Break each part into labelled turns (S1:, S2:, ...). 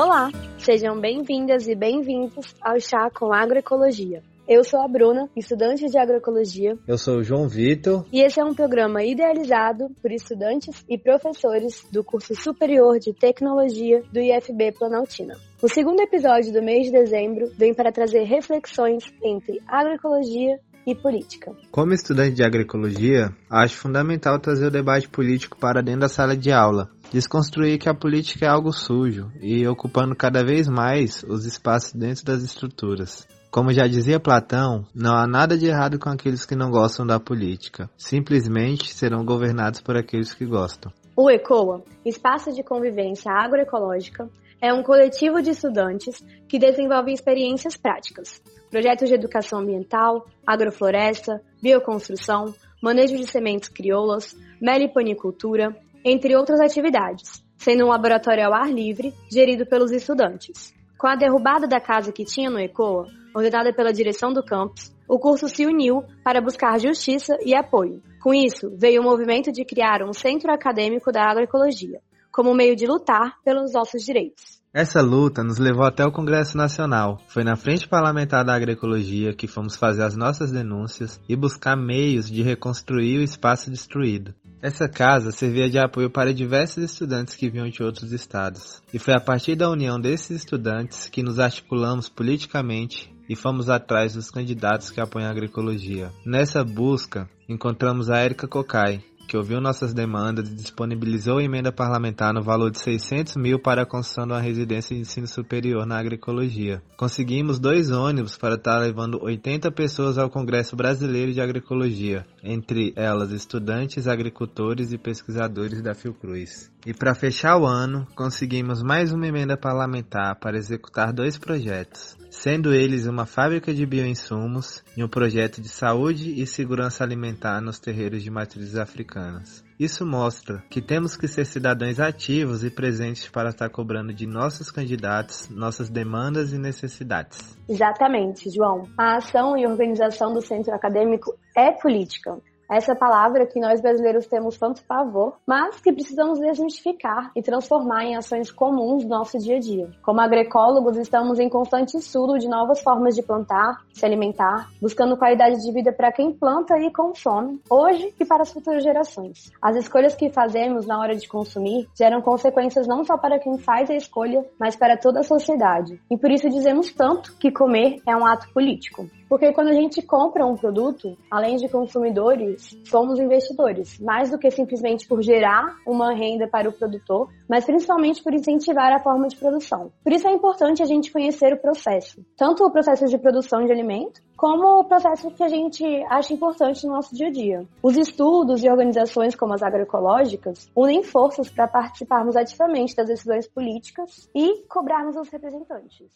S1: Olá, sejam bem-vindas e bem-vindos ao Chá com Agroecologia. Eu sou a Bruna, estudante de agroecologia.
S2: Eu sou o João Vitor.
S1: E esse é um programa idealizado por estudantes e professores do curso superior de tecnologia do IFB Planaltina. O segundo episódio do mês de dezembro vem para trazer reflexões entre agroecologia e política.
S2: Como estudante de agroecologia, acho fundamental trazer o debate político para dentro da sala de aula. Desconstruir que a política é algo sujo e ocupando cada vez mais os espaços dentro das estruturas. Como já dizia Platão, não há nada de errado com aqueles que não gostam da política. Simplesmente serão governados por aqueles que gostam.
S1: O ECOA, Espaço de Convivência Agroecológica, é um coletivo de estudantes que desenvolve experiências práticas, projetos de educação ambiental, agrofloresta, bioconstrução, manejo de sementes crioulas, meliponicultura, entre outras atividades, sendo um laboratório ao ar livre, gerido pelos estudantes. Com a derrubada da casa que tinha no ECOA, ordenada pela direção do campus, o curso se uniu para buscar justiça e apoio. Com isso, veio o movimento de criar um centro acadêmico da agroecologia, como meio de lutar pelos nossos direitos.
S2: Essa luta nos levou até o Congresso Nacional. Foi na Frente Parlamentar da Agroecologia que fomos fazer as nossas denúncias e buscar meios de reconstruir o espaço destruído. Essa casa servia de apoio para diversos estudantes que vinham de outros estados. E foi a partir da união desses estudantes que nos articulamos politicamente e fomos atrás dos candidatos que apoiam a agroecologia. Nessa busca, encontramos a Érica Cocai, que ouviu nossas demandas e disponibilizou emenda parlamentar no valor de 600 mil para a construção de uma residência de ensino superior na agroecologia. Conseguimos dois ônibus para estar levando 80 pessoas ao Congresso Brasileiro de Agroecologia, entre elas estudantes, agricultores e pesquisadores da Fiocruz. E para fechar o ano, conseguimos mais uma emenda parlamentar para executar dois projetos, sendo eles uma fábrica de bioinsumos e um projeto de saúde e segurança alimentar nos terreiros de matrizes africanas. Isso mostra que temos que ser cidadãos ativos e presentes para estar cobrando de nossos candidatos nossas demandas e necessidades.
S1: Exatamente, João. A ação e organização do centro acadêmico é política essa palavra que nós brasileiros temos tanto pavor, mas que precisamos desmistificar e transformar em ações comuns do nosso dia a dia. Como agroecólogos, estamos em constante estudo de novas formas de plantar, se alimentar, buscando qualidade de vida para quem planta e consome, hoje e para as futuras gerações. As escolhas que fazemos na hora de consumir geram consequências não só para quem faz a escolha, mas para toda a sociedade. E por isso dizemos tanto que comer é um ato político. Porque quando a gente compra um produto, além de consumidores, somos investidores, mais do que simplesmente por gerar uma renda para o produtor, mas principalmente por incentivar a forma de produção. Por isso é importante a gente conhecer o processo, tanto o processo de produção de alimento, como o processo que a gente acha importante no nosso dia a dia. Os estudos e organizações como as agroecológicas unem forças para participarmos ativamente das decisões políticas e cobrarmos os representantes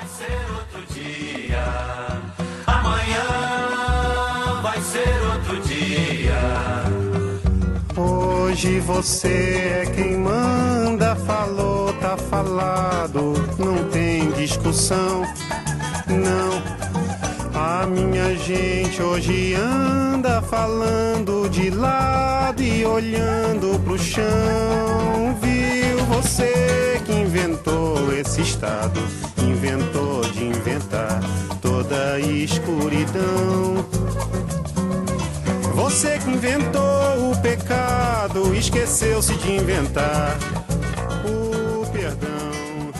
S3: vai ser outro dia. Amanhã vai ser outro dia.
S4: Hoje você é quem manda, falou, tá falado, não tem discussão, não. A minha gente hoje anda falando de lado e olhando pro chão. Viu você que inventou esse estado? inventou de inventar toda a escuridão. Você que inventou o pecado, esqueceu-se de inventar o perdão.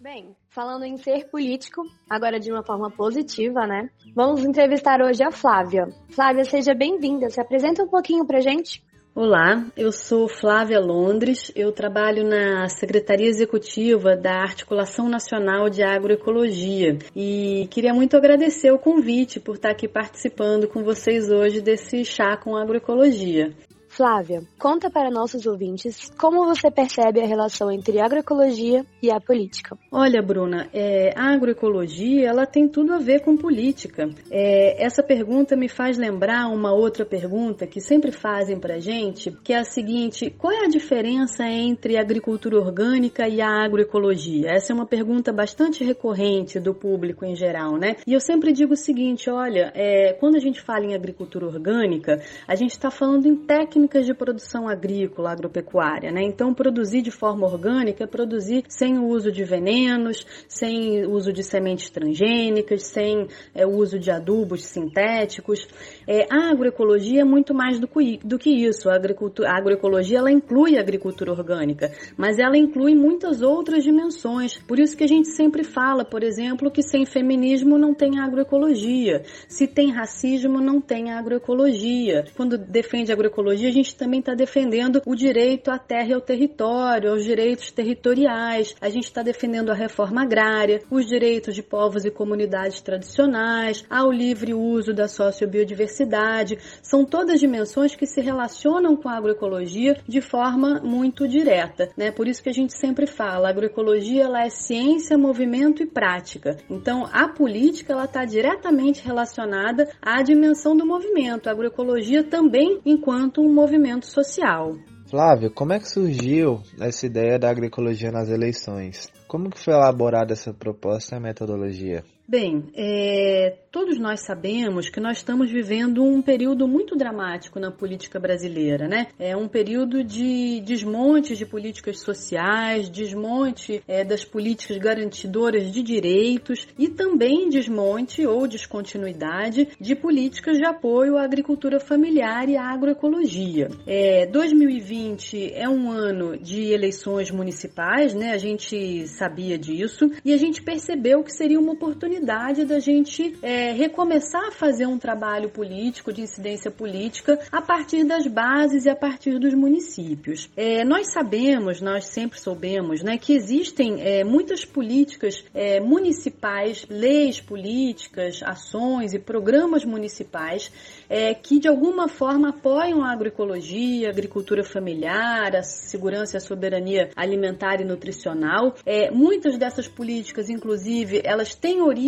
S1: Bem, falando em ser político, agora de uma forma positiva, né? Vamos entrevistar hoje a Flávia. Flávia, seja bem-vinda. Se apresenta um pouquinho pra gente.
S5: Olá, eu sou Flávia Londres, eu trabalho na Secretaria Executiva da Articulação Nacional de Agroecologia e queria muito agradecer o convite por estar aqui participando com vocês hoje desse chá com agroecologia.
S1: Flávia, conta para nossos ouvintes como você percebe a relação entre a agroecologia e a política.
S5: Olha, Bruna, é, a agroecologia ela tem tudo a ver com política. É, essa pergunta me faz lembrar uma outra pergunta que sempre fazem para gente, que é a seguinte: qual é a diferença entre agricultura orgânica e a agroecologia? Essa é uma pergunta bastante recorrente do público em geral, né? E eu sempre digo o seguinte: olha, é, quando a gente fala em agricultura orgânica, a gente está falando em técnicas técnicas de produção agrícola, agropecuária, né? Então, produzir de forma orgânica é produzir sem o uso de venenos, sem o uso de sementes transgênicas, sem é, o uso de adubos sintéticos. É, a agroecologia é muito mais do, do que isso. A, agricultura, a agroecologia ela inclui a agricultura orgânica, mas ela inclui muitas outras dimensões. Por isso que a gente sempre fala, por exemplo, que sem feminismo não tem agroecologia. Se tem racismo, não tem agroecologia. Quando defende agroecologia, gente também está defendendo o direito à terra e ao território, aos direitos territoriais. A gente está defendendo a reforma agrária, os direitos de povos e comunidades tradicionais, ao livre uso da sociobiodiversidade. São todas dimensões que se relacionam com a agroecologia de forma muito direta. Né? Por isso que a gente sempre fala, a agroecologia ela é ciência, movimento e prática. Então, a política ela está diretamente relacionada à dimensão do movimento. A agroecologia também enquanto um movimento social.
S2: Flávio, como é que surgiu essa ideia da agroecologia nas eleições? Como que foi elaborada essa proposta e metodologia?
S5: Bem, é, todos nós sabemos que nós estamos vivendo um período muito dramático na política brasileira, né? É um período de desmonte de políticas sociais, desmonte é, das políticas garantidoras de direitos e também desmonte ou descontinuidade de políticas de apoio à agricultura familiar e à agroecologia. É, 2020 é um ano de eleições municipais, né? A gente sabia disso e a gente percebeu que seria uma oportunidade oportunidade da gente é, recomeçar a fazer um trabalho político, de incidência política, a partir das bases e a partir dos municípios. É, nós sabemos, nós sempre soubemos, né, que existem é, muitas políticas é, municipais, leis políticas, ações e programas municipais é, que de alguma forma apoiam a agroecologia, a agricultura familiar, a segurança e a soberania alimentar e nutricional. É, muitas dessas políticas, inclusive, elas têm origem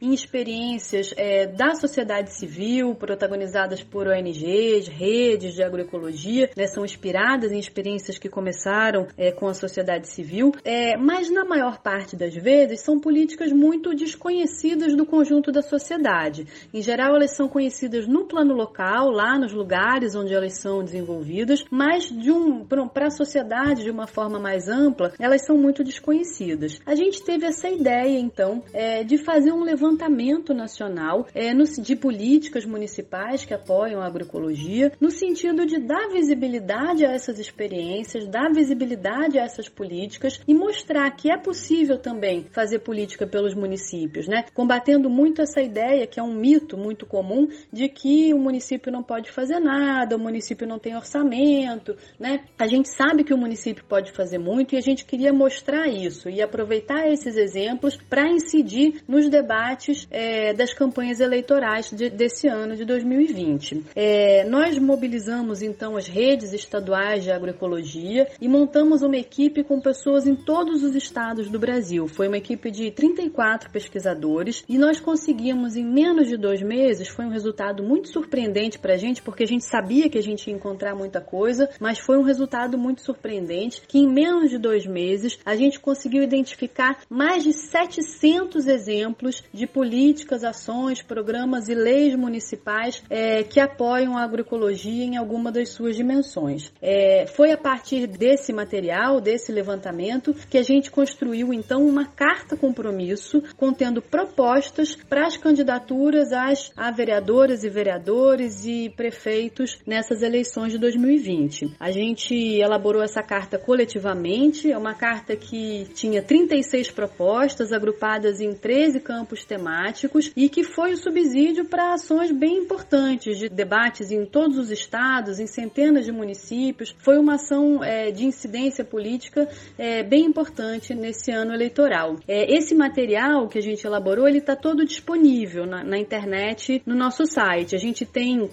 S5: em experiências é, da sociedade civil, protagonizadas por ONGs, redes de agroecologia, né, são inspiradas em experiências que começaram é, com a sociedade civil, é, mas na maior parte das vezes são políticas muito desconhecidas do conjunto da sociedade. Em geral, elas são conhecidas no plano local, lá nos lugares onde elas são desenvolvidas, mas de um para a sociedade de uma forma mais ampla, elas são muito desconhecidas. A gente teve essa ideia então é, de fazer um levantamento nacional é, no, de políticas municipais que apoiam a agroecologia, no sentido de dar visibilidade a essas experiências, dar visibilidade a essas políticas e mostrar que é possível também fazer política pelos municípios, né? Combatendo muito essa ideia que é um mito muito comum de que o município não pode fazer nada, o município não tem orçamento, né? A gente sabe que o município pode fazer muito e a gente queria mostrar isso e aproveitar esses exemplos para incidir nos debates é, das campanhas eleitorais de, desse ano de 2020. É, nós mobilizamos então as redes estaduais de agroecologia e montamos uma equipe com pessoas em todos os estados do Brasil. Foi uma equipe de 34 pesquisadores e nós conseguimos em menos de dois meses, foi um resultado muito surpreendente para a gente, porque a gente sabia que a gente ia encontrar muita coisa, mas foi um resultado muito surpreendente que em menos de dois meses a gente conseguiu identificar mais de 700 exemplos de políticas, ações, programas e leis municipais é, que apoiam a agroecologia em alguma das suas dimensões. É, foi a partir desse material, desse levantamento, que a gente construiu então uma carta compromisso contendo propostas para as candidaturas às a vereadoras e vereadores e prefeitos nessas eleições de 2020. A gente elaborou essa carta coletivamente, é uma carta que tinha 36 propostas agrupadas em 13 campos temáticos e que foi o subsídio para ações bem importantes de debates em todos os estados, em centenas de municípios. Foi uma ação é, de incidência política é, bem importante nesse ano eleitoral. É, esse material que a gente elaborou, ele está todo disponível na, na internet no nosso site. A gente tem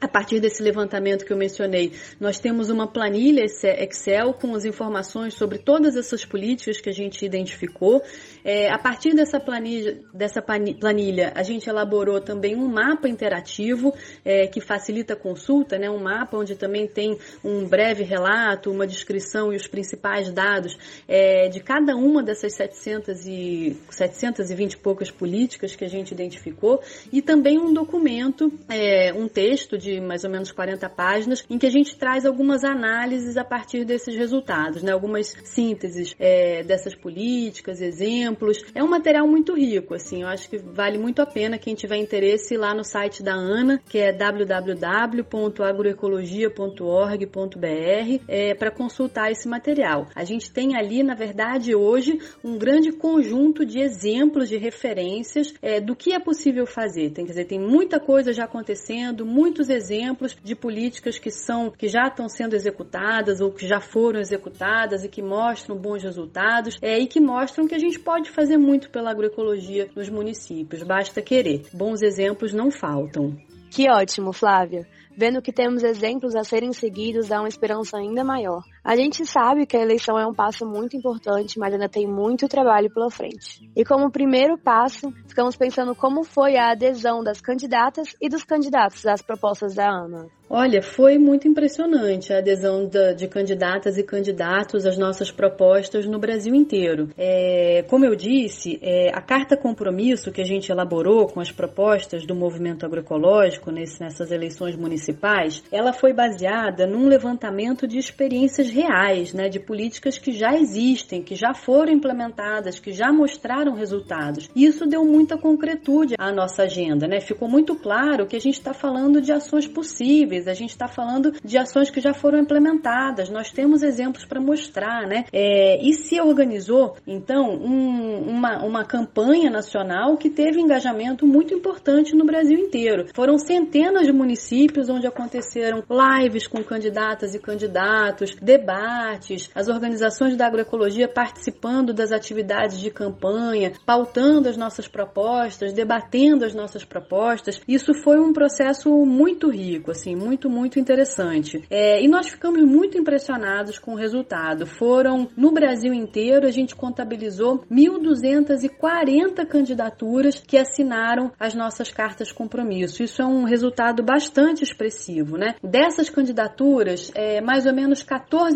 S5: a partir desse levantamento que eu mencionei, nós temos uma planilha Excel com as informações sobre todas essas políticas que a gente identificou. É, a partir dessa planilha, dessa planilha, a gente elaborou também um mapa interativo é, que facilita a consulta, né? um mapa onde também tem um breve relato, uma descrição e os principais dados é, de cada uma dessas 700 e, 720 e poucas políticas que a gente identificou, e também um documento, é, um texto de mais ou menos 40 páginas, em que a gente traz algumas análises a partir desses resultados, né? algumas sínteses é, dessas políticas, exemplos. É um material muito rico, assim, eu acho que vale muito a pena quem tiver interesse ir lá no site da ANA, que é www.agroecologia.org.br, é, para consultar esse material. A gente tem ali, na verdade, hoje, um grande conjunto de exemplos, de referências é, do que é possível fazer. Tem, quer dizer, tem muita coisa já acontecendo, muitos exemplos de políticas que são, que já estão sendo executadas ou que já foram executadas e que mostram bons resultados é, e que mostram que a gente pode fazer muito pela agroecologia nos municípios. Basta querer. Bons exemplos não faltam.
S1: Que ótimo, Flávia. Vendo que temos exemplos a serem seguidos dá uma esperança ainda maior. A gente sabe que a eleição é um passo muito importante, mas ainda tem muito trabalho pela frente. E como primeiro passo, ficamos pensando como foi a adesão das candidatas e dos candidatos às propostas da ANA.
S5: Olha, foi muito impressionante a adesão de candidatas e candidatos às nossas propostas no Brasil inteiro. É, como eu disse, é, a carta compromisso que a gente elaborou com as propostas do movimento agroecológico nesse, nessas eleições municipais, ela foi baseada num levantamento de experiências reais, né, de políticas que já existem, que já foram implementadas, que já mostraram resultados. E isso deu muita concretude à nossa agenda, né? Ficou muito claro que a gente está falando de ações possíveis a gente está falando de ações que já foram implementadas, nós temos exemplos para mostrar, né? É, e se organizou, então, um, uma, uma campanha nacional que teve engajamento muito importante no Brasil inteiro. Foram centenas de municípios onde aconteceram lives com candidatas e candidatos, debates, as organizações da agroecologia participando das atividades de campanha, pautando as nossas propostas, debatendo as nossas propostas. Isso foi um processo muito rico, assim, muito, muito interessante. É, e nós ficamos muito impressionados com o resultado. Foram, no Brasil inteiro, a gente contabilizou 1.240 candidaturas que assinaram as nossas cartas compromisso. Isso é um resultado bastante expressivo, né? Dessas candidaturas, é, mais ou menos 14%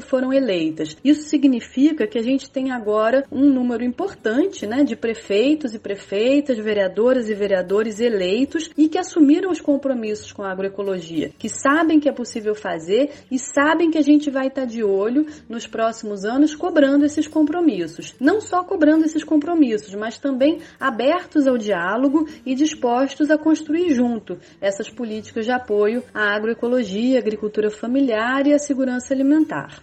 S5: foram eleitas. Isso significa que a gente tem agora um número importante, né, de prefeitos e prefeitas, vereadoras e vereadores eleitos e que assumiram os compromissos com a agroecologia que sabem que é possível fazer e sabem que a gente vai estar de olho nos próximos anos cobrando esses compromissos. Não só cobrando esses compromissos, mas também abertos ao diálogo e dispostos a construir junto essas políticas de apoio à agroecologia, agricultura familiar e à segurança alimentar.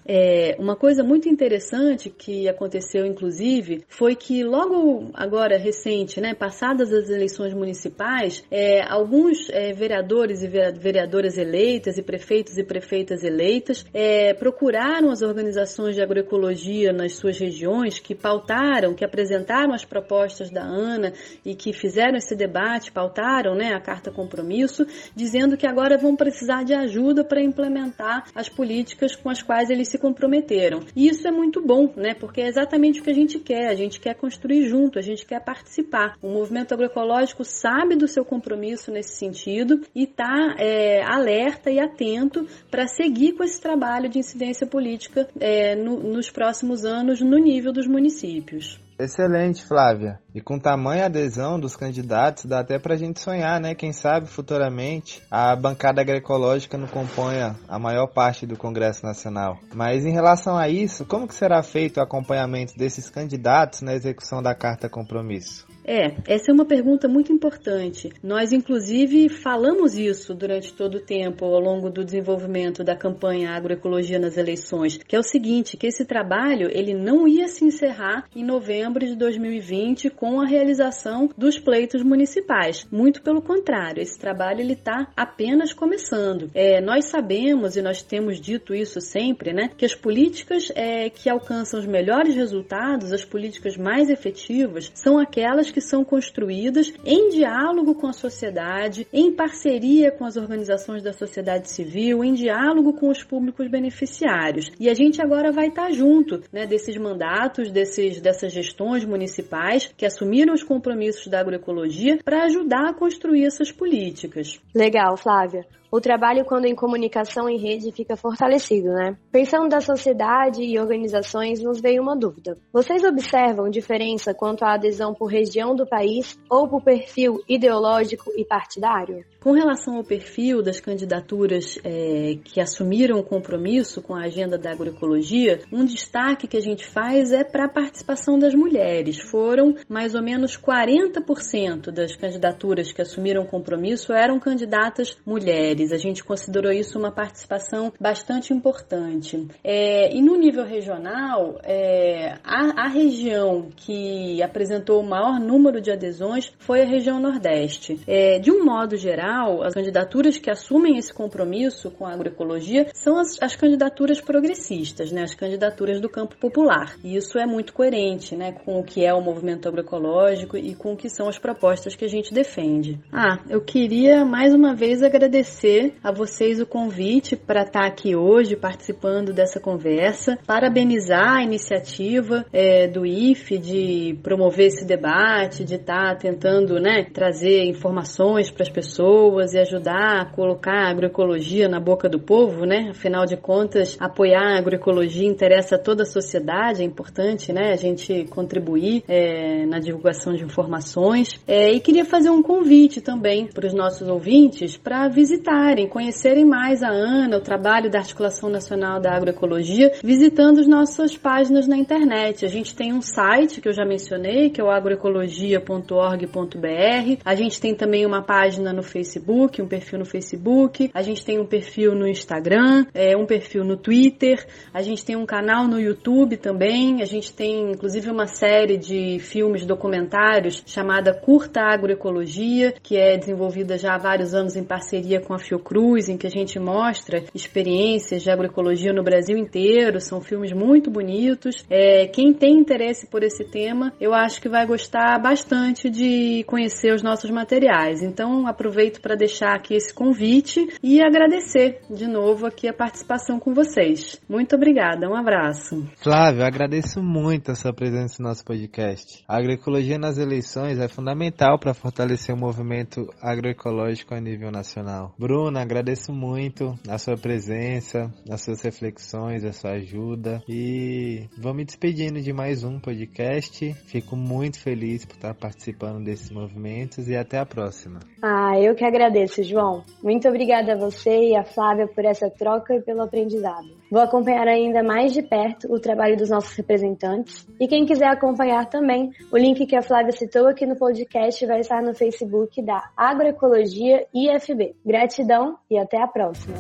S5: É, uma coisa muito interessante que aconteceu, inclusive, foi que logo agora recente, né, passadas as eleições municipais, é, alguns é, vereadores e vereadoras vereadoras eleitas e prefeitos e prefeitas eleitas é, procuraram as organizações de agroecologia nas suas regiões que pautaram, que apresentaram as propostas da ANA e que fizeram esse debate, pautaram né, a carta compromisso, dizendo que agora vão precisar de ajuda para implementar as políticas com as quais eles se comprometeram. E isso é muito bom, né, porque é exatamente o que a gente quer, a gente quer construir junto, a gente quer participar. O movimento agroecológico sabe do seu compromisso nesse sentido e está é, alerta e atento para seguir com esse trabalho de incidência política é, no, nos próximos anos no nível dos municípios.
S2: Excelente, Flávia. E com tamanha adesão dos candidatos, dá até pra gente sonhar, né? Quem sabe futuramente a bancada agroecológica não componha a maior parte do Congresso Nacional. Mas em relação a isso, como que será feito o acompanhamento desses candidatos na execução da Carta Compromisso?
S5: É, essa é uma pergunta muito importante. Nós, inclusive, falamos isso durante todo o tempo, ao longo do desenvolvimento da campanha Agroecologia nas eleições, que é o seguinte, que esse trabalho ele não ia se encerrar em novembro de 2020 com a realização dos pleitos municipais. Muito pelo contrário, esse trabalho ele está apenas começando. É, nós sabemos e nós temos dito isso sempre, né, que as políticas é, que alcançam os melhores resultados, as políticas mais efetivas, são aquelas que são construídas em diálogo com a sociedade, em parceria com as organizações da sociedade civil, em diálogo com os públicos beneficiários. E a gente agora vai estar junto né, desses mandatos, desses, dessas gestões municipais que assumiram os compromissos da agroecologia para ajudar a construir essas políticas.
S1: Legal, Flávia o trabalho quando em comunicação em rede fica fortalecido, né? Pensando da sociedade e organizações, nos veio uma dúvida. Vocês observam diferença quanto à adesão por região do país ou por perfil ideológico e partidário?
S5: Com relação ao perfil das candidaturas é, que assumiram o compromisso com a agenda da agroecologia, um destaque que a gente faz é para a participação das mulheres. Foram mais ou menos 40% das candidaturas que assumiram o compromisso eram candidatas mulheres. A gente considerou isso uma participação bastante importante. É, e no nível regional, é, a, a região que apresentou o maior número de adesões foi a região Nordeste. É, de um modo geral, as candidaturas que assumem esse compromisso com a agroecologia são as, as candidaturas progressistas, né, as candidaturas do campo popular. E isso é muito coerente né, com o que é o movimento agroecológico e com o que são as propostas que a gente defende. Ah, eu queria mais uma vez agradecer a vocês o convite para estar aqui hoje participando dessa conversa, parabenizar a iniciativa é, do IFE de promover esse debate, de estar tentando né, trazer informações para as pessoas e ajudar a colocar a agroecologia na boca do povo, né? Afinal de contas, apoiar a agroecologia interessa a toda a sociedade, é importante, né? A gente contribuir é, na divulgação de informações. É, e queria fazer um convite também para os nossos ouvintes para visitarem, conhecerem mais a ANA, o trabalho da Articulação Nacional da Agroecologia, visitando as nossas páginas na internet. A gente tem um site que eu já mencionei, que é o agroecologia.org.br. A gente tem também uma página no Facebook, um perfil no Facebook. A gente tem um perfil no Instagram, é, um perfil no Twitter. A gente tem um canal no YouTube também. A gente tem inclusive uma série de filmes documentários chamada Curta Agroecologia, que é desenvolvida já há vários anos em parceria com a Fiocruz, em que a gente mostra experiências de agroecologia no Brasil inteiro. São filmes muito bonitos. É, quem tem interesse por esse tema, eu acho que vai gostar bastante de conhecer os nossos materiais. Então, aproveito para deixar aqui esse convite e agradecer de novo aqui a participação com vocês. Muito obrigada, um abraço.
S2: Flávio, agradeço muito a sua presença no nosso podcast. A agroecologia nas eleições é fundamental para fortalecer o movimento agroecológico a nível nacional. Bruna, agradeço muito a sua presença, as suas reflexões, a sua ajuda e vou me despedindo de mais um podcast. Fico muito feliz por estar participando desses movimentos e até a próxima.
S1: Ah, eu que agradeço, João. Muito obrigada a você e a Flávia por essa troca e pelo aprendizado. Vou acompanhar ainda mais de perto o trabalho dos nossos representantes e quem quiser acompanhar também, o link que a Flávia citou aqui no podcast vai estar no Facebook da Agroecologia IFB. Gratidão e até a próxima.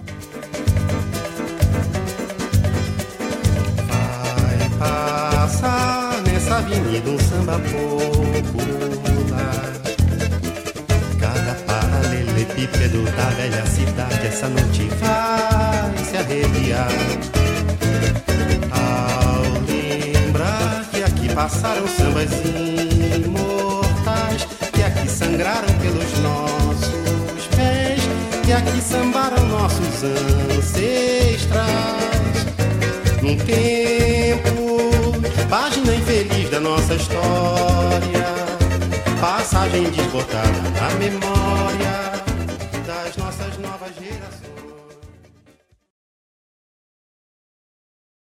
S4: Vai passar nessa avenida um samba popular. Paralelepípedo da velha cidade essa noite vai se arrepiar. Ao lembrar que aqui passaram sambas imortais, que aqui sangraram pelos nossos pés, que aqui sambaram nossos ancestrais. Num tempo, página infeliz da nossa história, passagem desbotada na memória